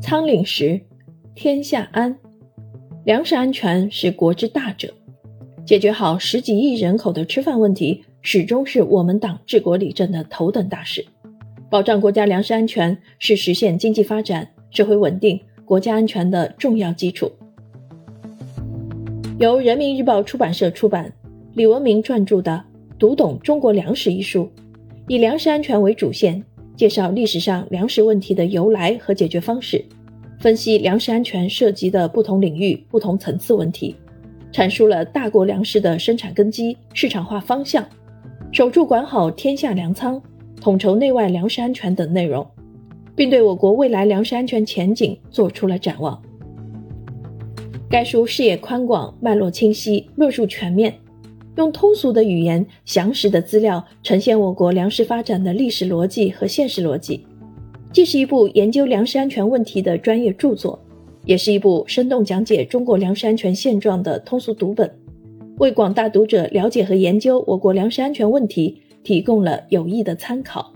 仓廪实，天下安。粮食安全是国之大者，解决好十几亿人口的吃饭问题，始终是我们党治国理政的头等大事。保障国家粮食安全是实现经济发展、社会稳定、国家安全的重要基础。由人民日报出版社出版，李文明撰著的《读懂中国粮食》一书，以粮食安全为主线，介绍历史上粮食问题的由来和解决方式，分析粮食安全涉及的不同领域、不同层次问题，阐述了大国粮食的生产根基、市场化方向，守住管好天下粮仓。统筹内外粮食安全等内容，并对我国未来粮食安全前景作出了展望。该书视野宽广、脉络清晰、论述全面，用通俗的语言、详实的资料呈现我国粮食发展的历史逻辑和现实逻辑，既是一部研究粮食安全问题的专业著作，也是一部生动讲解中国粮食安全现状的通俗读本，为广大读者了解和研究我国粮食安全问题。提供了有益的参考。